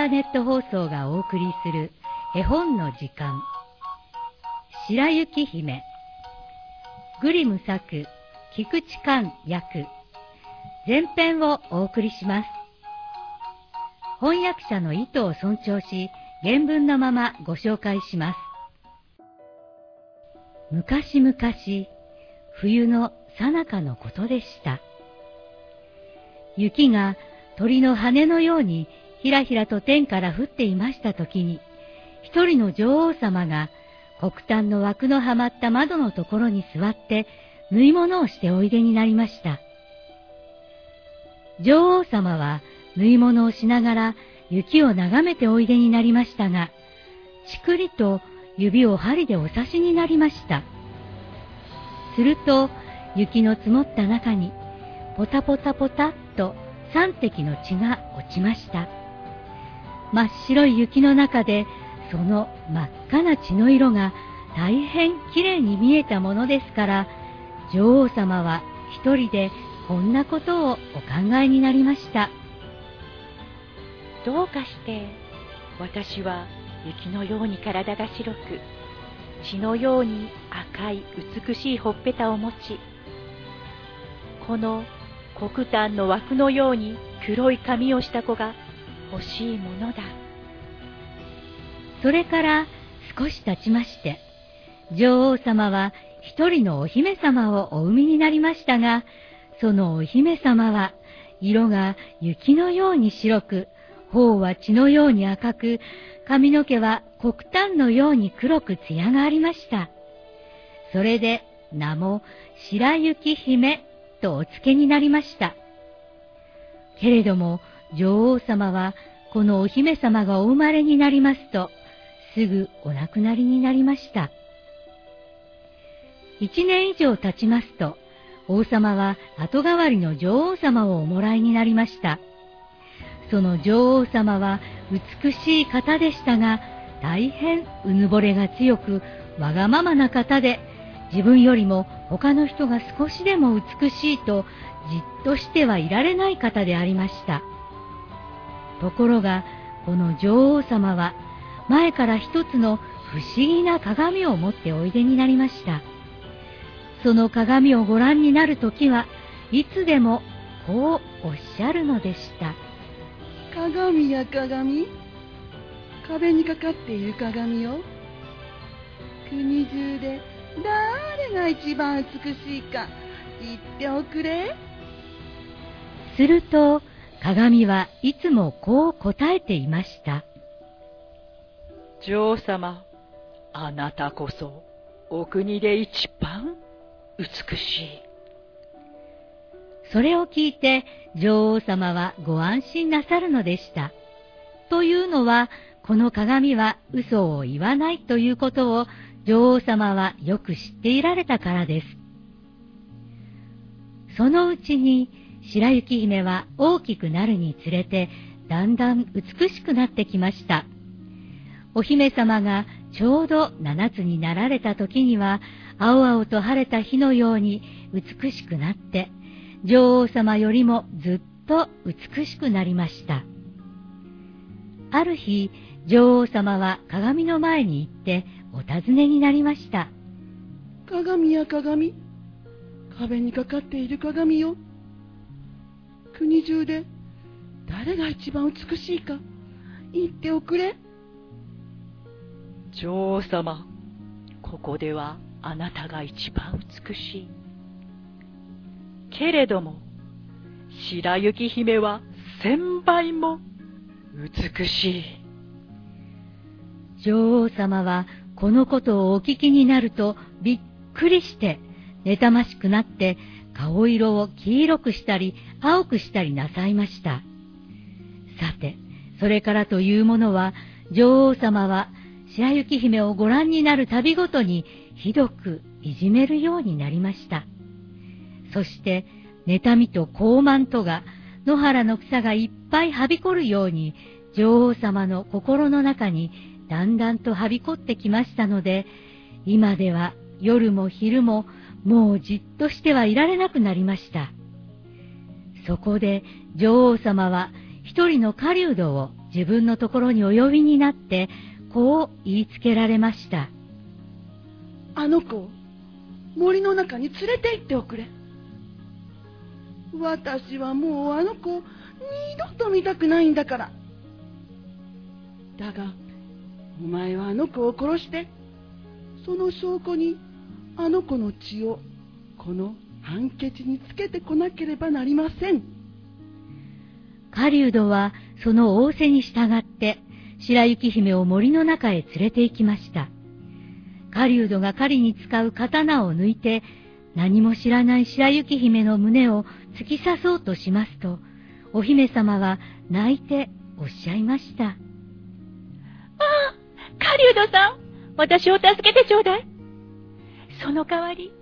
ターネット放送がお送りする絵本の時間。白雪姫。グリム作菊池寛役。前編をお送りします。翻訳者の意図を尊重し原文のままご紹介します。昔々冬の最中のことでした。雪が鳥の羽のようにひらひらと天から降っていました時に、一人の女王様が黒炭の枠のはまった窓のところに座って縫い物をしておいでになりました。女王様は縫い物をしながら雪を眺めておいでになりましたが、ちくりと指を針でお刺しになりました。すると雪の積もった中にポタポタポタっと3滴の血が落ちました。真っ白い雪の中で、その真っ赤な血の色が大変きれいに見えたものですから、女王様は一人でこんなことをお考えになりました。どうかして私は雪のように体が白く血のように赤い美しいほっぺたを持ちこの黒炭の枠のように黒い髪をした子が欲しいものだ。それから少し経ちまして、女王様は一人のお姫様をお産みになりましたが、そのお姫様は色が雪のように白く、頬は血のように赤く、髪の毛は黒炭のように黒く艶がありました。それで名も白雪姫とお付けになりました。けれども女王様はこのお姫様がお生まれになりますと、すぐお亡くなりになりました。一年以上経ちますと、王様は後代わりの女王様をおもらいになりました。その女王様は美しい方でしたが、大変うぬぼれが強く、わがままな方で、自分よりも他の人が少しでも美しいとじっとしてはいられない方でありました。ところが、この女王様は前から一つの不思議な鏡を持っておいでになりました。その鏡をご覧になるときはいつでもこうおっしゃるのでした。鏡や鏡？壁にかかっている鏡よ。国中で誰が一番美しいか言っておくれ。すると、鏡はいつもこう答えていました。女王様、あなたこそお国で一番美しい。それを聞いて女王様はご安心なさるのでした。というのは、この鏡は嘘を言わないということを女王様はよく知っていられたからです。そのうちに白雪姫は大きくなるにつれてだんだん美しくなってきました。お姫様がちょうど七つになられた時には青々と晴れた日のように美しくなって女王様よりもずっと美しくなりました。ある日、女王様は鏡の前に行ってお尋ねになりました。鏡や鏡、壁にかかっている鏡よ。国中で誰が一番美しいか言っておくれ。女王様、ここではあなたが一番美しい。けれども、白雪姫は千倍も美しい。女王様はこのことをお聞きになるとびっくりして、妬ましくなって顔色を黄色くしたり青くしたりなさいました。さて、それからというものは、女王様は白雪姫をご覧になるたびごとにひどくいじめるようになりました。そして、妬みと高慢とが野原の草がいっぱいはびこるように女王様の心の中にだんだんとはびこってきましたので、今では夜も昼ももうじっとしてはいられなくなりました。そこで女王様は一人の狩人を自分のところにお呼びになって、こう言いつけられました。あの子森の中に連れて行っておくれ。私はもうあの子を二度と見たくないんだから。だが、お前はあの子を殺して、その証拠にあの子の血をこのハンケチにつけてこなければなりません。狩人はその仰せに従って、白雪姫を森の中へ連れて行きました。狩人が狩りに使う刀を抜いて、何も知らない白雪姫の胸を突き刺そうとしますと、お姫様は泣いておっしゃいました。ああ、狩人さん、私を助けてちょうだい。その代わり、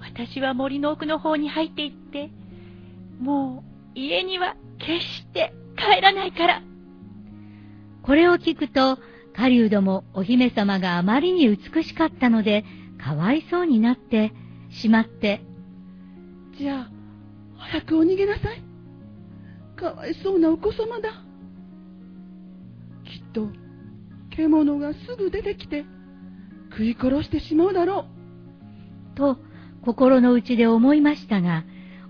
私は森の奥の方に入っていって、もう家には決して帰らないから。これを聞くと、狩人もお姫様があまりに美しかったので、かわいそうになって、しまって。じゃあ、早くお逃げなさい。かわいそうなお子様だ。きっと、獣がすぐ出てきて、食い殺してしまうだろう。と、心の内で思いましたが、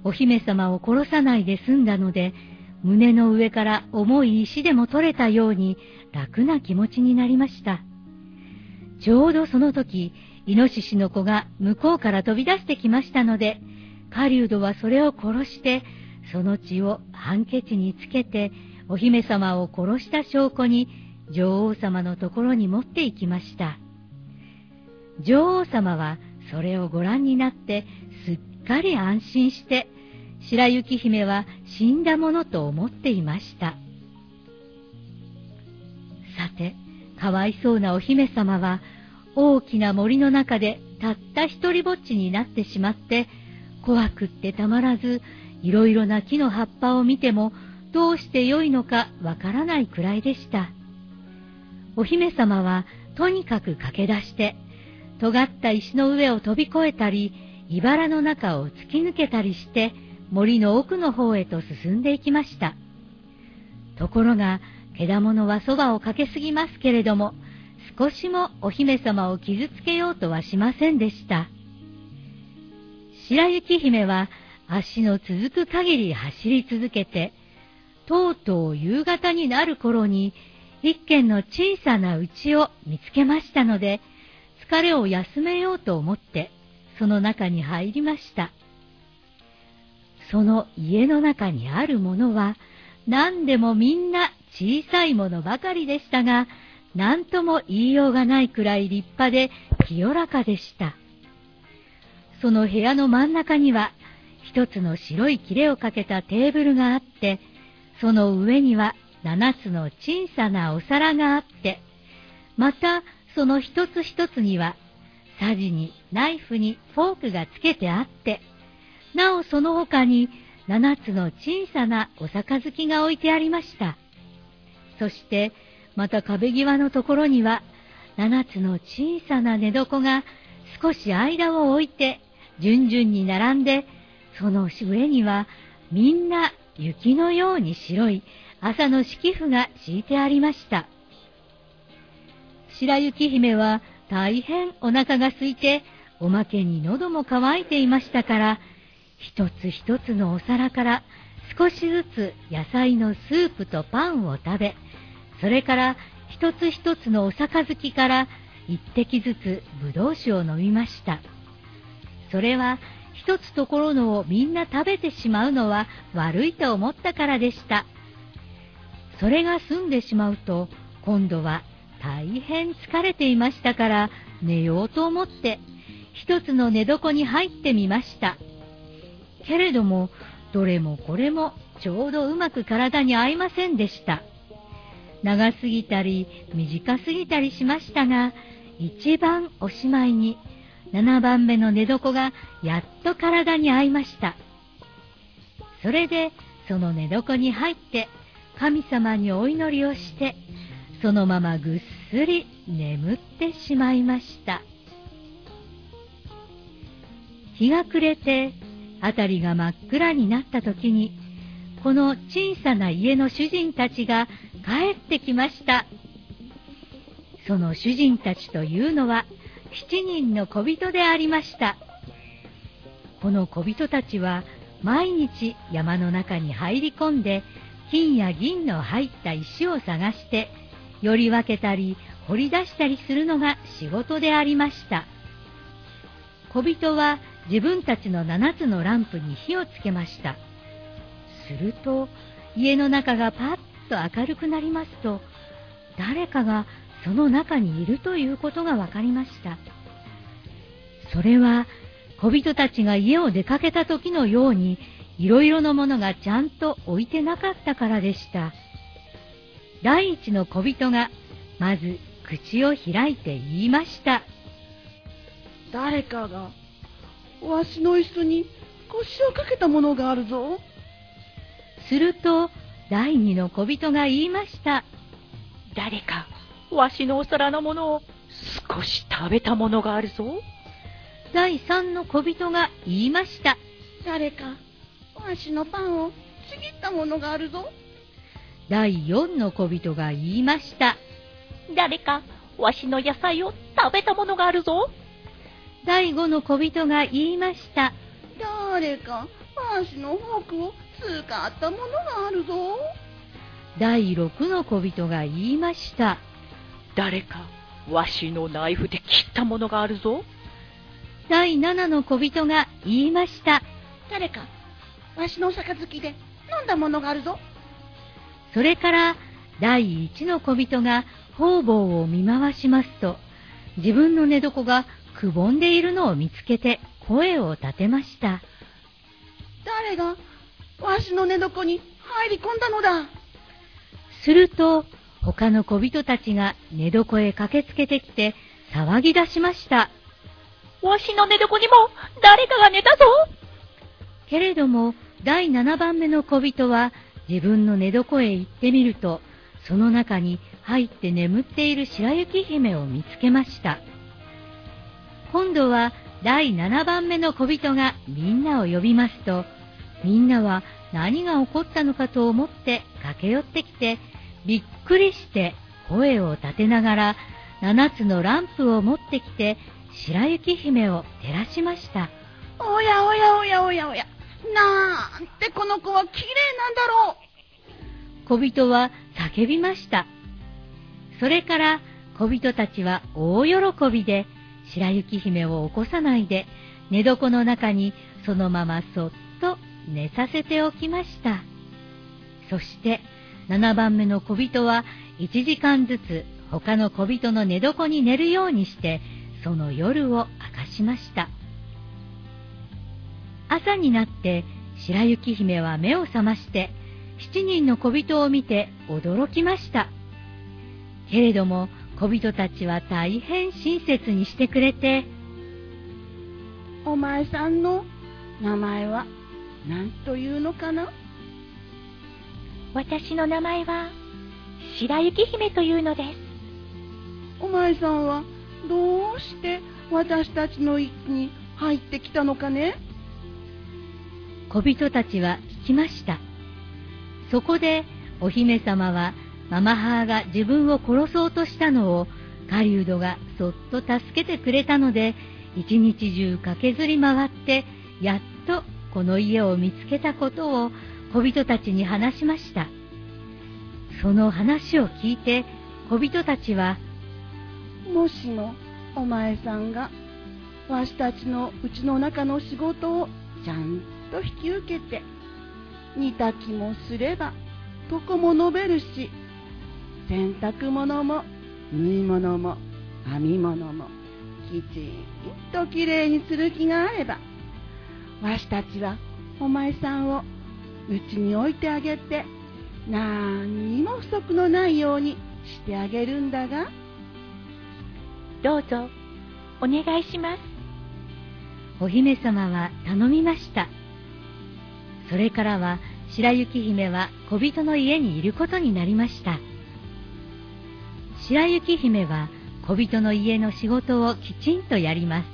お姫様を殺さないで済んだので、胸の上から重い石でも取れたように楽な気持ちになりました。ちょうどその時、イノシシの子が向こうから飛び出してきましたので、狩人はそれを殺して、その血をハンケチにつけて、お姫様を殺した証拠に、女王様のところに持って行きました。女王様はそれをご覧になってすっかり安心して白雪姫は死んだものと思っていました。さてかわいそうなお姫様は大きな森の中でたった一りぼっちになってしまって怖くってたまらずいろいろな木の葉っぱを見てもどうしてよいのかわからないくらいでした。お姫様はとにかく駆け出して尖った石の上を飛び越えたり、茨の中を突き抜けたりして、森の奥の方へと進んでいきました。ところが、獣はそばをかけすぎますけれども、少しもお姫様を傷つけようとはしませんでした。白雪姫は足の続く限り走り続けて、とうとう夕方になる頃に、一軒の小さな家を見つけましたので、疲れを休めようと思って、その中に入りました。その家の中にあるものは、何でもみんな小さいものばかりでしたが、何とも言いようがないくらい立派で清らかでした。その部屋の真ん中には、一つの白い切れをかけたテーブルがあって、その上には七つの小さなお皿があって、またその一つ一つには、さじにナイフにフォークがつけてあって、なおその他に七つの小さなお杯が置いてありました。そして、また壁際のところには、七つの小さな寝床が少し間を置いて、順々に並んで、その上にはみんな雪のように白い朝の敷布が敷いてありました。白雪姫は大変お腹が空いて、おまけに喉も渇いていましたから、一つ一つのお皿から少しずつ野菜のスープとパンを食べ、それから一つ一つのお杯から一滴ずつぶどう酒を飲みました。それは一つところのをみんな食べてしまうのは悪いと思ったからでした。それが済んでしまうと、今度は大変疲れていましたから寝ようと思って一つの寝床に入ってみました。けれどもどれもこれもちょうどうまく体に合いませんでした。長すぎたり短すぎたりしましたが一番おしまいに7番目の寝床がやっと体に合いました。それでその寝床に入って神様にお祈りをしてそのままぐっすり眠ってしまいました。日が暮れて、辺りが真っ暗になった時に、この小さな家の主人たちが帰ってきました。その主人たちというのは7人の小人でありました。この小人たちは毎日山の中に入り込んで金や銀の入った石を探してより分けたり掘り出したりするのが仕事でありました。小人は自分たちの7つのランプに火をつけました。すると家の中がパッと明るくなりますと誰かがその中にいるということが分かりました。それは小人たちが家を出かけた時のようにいろいろなものがちゃんと置いてなかったからでした。第一の小人がまず口を開いて言いました。誰かがわしの椅子に腰をかけたものがあるぞ。すると第二の小人が言いました。誰かわしのお皿のものを少し食べたものがあるぞ。第三の小人が言いました。誰か、わしのパンをちぎったものがあるぞ。第四の小人が言いました。誰か、わしの野菜を食べたものがあるぞ。第五の小人が言いました。誰か、わしのフォークを使ったものがあるぞ。第六の小人が言いました。誰か、わしのナイフで切ったものがあるぞ。第七の小人が言いました。誰か、わしの杯で飲んだものがあるぞ。それから、第一の小人が方々を見回しますと、自分の寝床がくぼんでいるのを見つけて声を立てました。誰が、わしの寝床に入り込んだのだ。すると、他の小人たちが寝床へ駆けつけてきて騒ぎ出しました。わしの寝床にも誰かが寝たぞけれども、第7番目の小人は自分の寝床へ行ってみると、その中に入って眠っている白雪姫を見つけました。今度は第7番目の小人がみんなを呼びますと、みんなは何が起こったのかと思って駆け寄ってきて、びっくりして声を立てながら7つのランプを持ってきて白雪姫を照らしました。おやおやおやおやおや、なんてこの子は綺麗なんだろう。小人は叫びました。それから小人たちは大喜びで白雪姫を起こさないで寝床の中にそのままそっと寝させておきました。そして7番目の小人は1時間ずつ他の小人の寝床に寝るようにしてその夜を明かしました朝になって白雪姫は目を覚まして7人の小人を見て驚きました。けれども小人たちは大変親切にしてくれてお前さんの名前は何というのかな？私の名前は白雪姫というのです。お前さんはどうして私たちの域に入ってきたのかね？小人たちは聞きましたそこでお姫様はママ母が自分を殺そうとしたのを狩人がそっと助けてくれたので一日中駆けずり回ってやっとこの家を見つけたことを小人たちに話しました。その話を聞いて小人たちは、もしもお前さんがわしたちのうちの中の仕事をちゃんと引き受けて、煮炊きもすれば床も伸べるし、洗濯物も縫い物も編み物もきちんときれいにする気があれば、わしたちはお前さんをうちに置いてあげて何にも不足のないようにしてあげるんだが。どうぞお願いします。お姫様は頼みましたそれからは白雪姫は小人の家にいることになりました白雪姫は小人の家の仕事をきちんとやります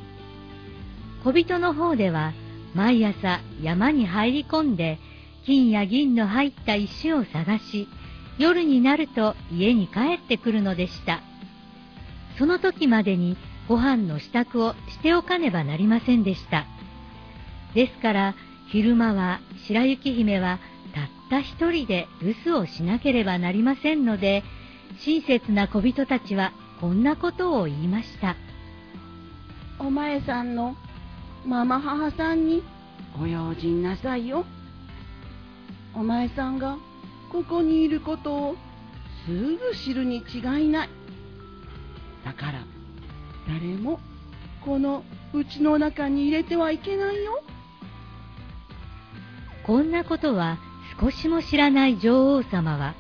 小人の方では毎朝山に入り込んで金や銀の入った石を探し、夜になると家に帰ってくるのでした。その時までにご飯の支度をしておかねばなりませんでした。ですから昼間は白雪姫はたった一人で留守をしなければなりませんので、親切な小人たちはこんなことを言いました。お前さんのママ母さんにお用心なさいよ。お前さんがここにいることをすぐ知るに違いない。だから誰もこの家の中に入れてはいけないよ。こんなことは少しも知らない女王様は、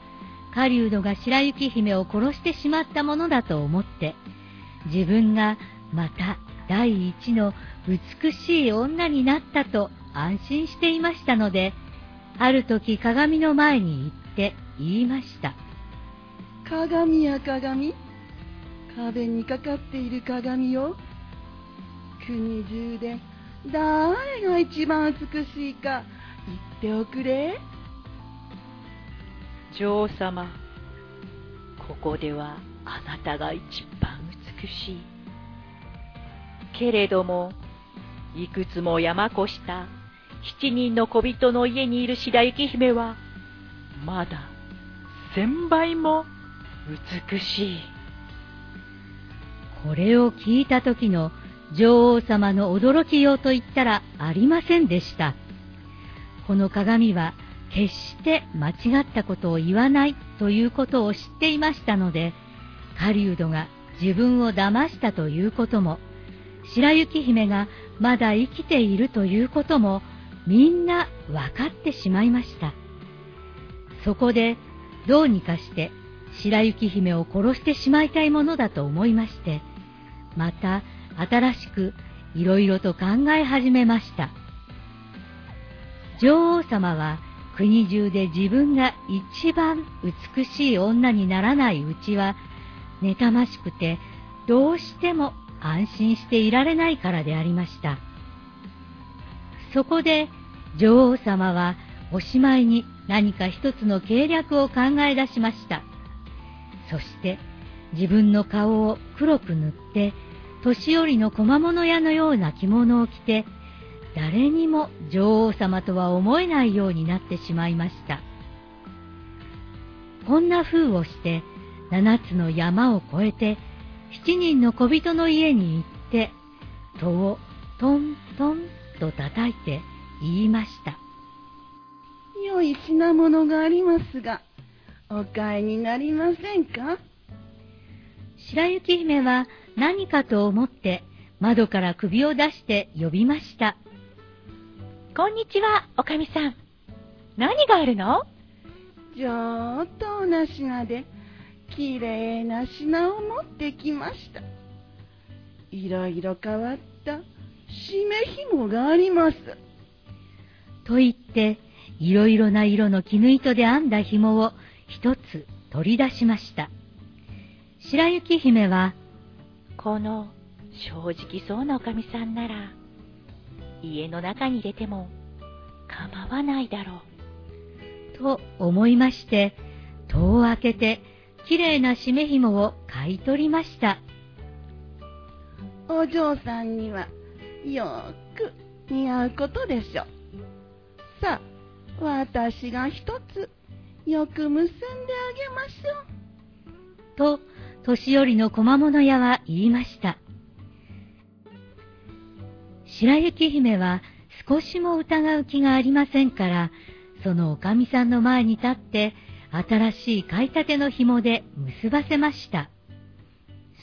狩人が白雪姫を殺してしまったものだと思って、自分がまた第一の美しい女になったと安心していましたので、ある時鏡の前に行って言いました。鏡や鏡壁にかかっている鏡よ。国中で誰が一番美しいかっておくれ。女王様、ここではあなたが一番美しい。けれども、いくつも山越した七人の小人の家にいる白雪姫は、まだ千倍も美しい。これを聞いた時の女王様の驚きようと言ったらありませんでした。この鏡は決して間違ったことを言わないということを知っていましたので、狩人が自分を騙したということも、白雪姫がまだ生きているということも、みんな分かってしまいました。そこで、どうにかして白雪姫を殺してしまいたいものだと思いまして、また新しくいろいろと考え始めました。女王様は国中で自分が一番美しい女にならないうちは、妬ましくてどうしても安心していられないからでありました。そこで女王様はおしまいに何か一つの計略を考え出しました。そして自分の顔を黒く塗って年寄りの小間物屋のような着物を着て、誰にも女王様とは思えないようになってしまいました。こんな風をして、七つの山を越えて、七人の小人の家に行って、戸をトントンと叩いて言いました。良い品物がありますが、お買いになりませんか？白雪姫は何かと思って窓から首を出して呼びました。こんにちは、おかみさん。何があるの？上等な品で、きれいな品を持ってきました。いろいろ変わった締め紐があります。と言って、いろいろな色の絹糸で編んだ紐を一つ取り出しました。白雪姫は、この正直そうなおかみさんなら、家の中に入れても構わないだろう。と思いまして、戸を開けて、きれいな締め紐を買い取りました。お嬢さんには、よく似合うことでしょう。さあ、私が一つ、よく結んであげましょう。と、年寄りの小物屋は言いました。白雪姫は少しも疑う気がありませんから、そのおかみさんの前に立って、新しい買いたての紐で結ばせました。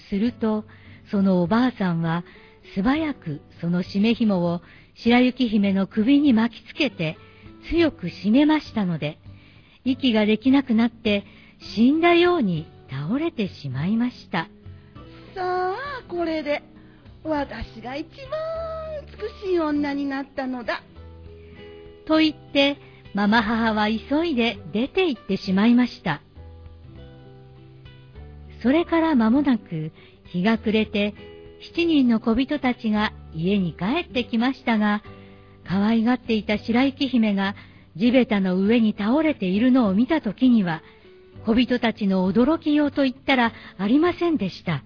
すると、そのおばあさんは、素早くその締め紐を白雪姫の首に巻きつけて、強く締めましたので、息ができなくなって死んだように倒れてしまいました。さあ、これで私が一番美しい女になったのだ。と言って、ママ母は急いで出て行ってしまいました。それから間もなく日が暮れて、七人の小人たちが家に帰ってきましたが、可愛がっていた白雪姫が地べたの上に倒れているのを見たときには、小人たちの驚きようと言ったらありませんでした。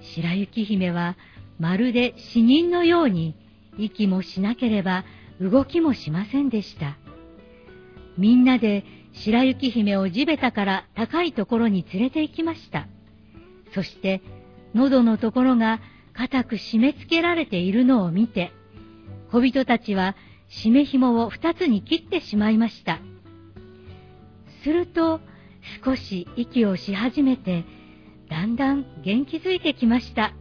白雪姫はまるで死人のように息もしなければ動きもしませんでした。みんなで白雪姫を地べたから高いところに連れて行きました。そして喉のところが固く締め付けられているのを見て、小人たちは締め紐を二つに切ってしまいました。すると少し息をし始めて、だんだん元気づいてきました。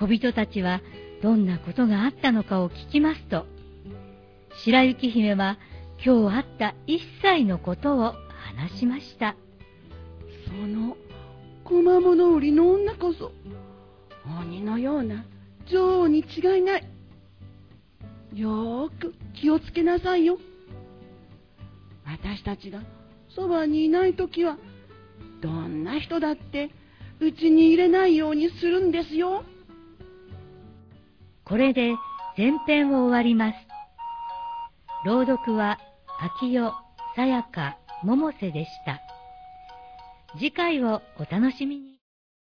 小人たちはどんなことがあったのかを聞きますと、白雪姫は今日あった一切のことを話しました。その小間物売りの女こそ、鬼のような女王に違いない。よーく気をつけなさいよ。私たちがそばにいないときは、どんな人だってうちに入れないようにするんですよ。これで前編を終わります。朗読は秋代、さやか、百瀬でした。次回をお楽しみに。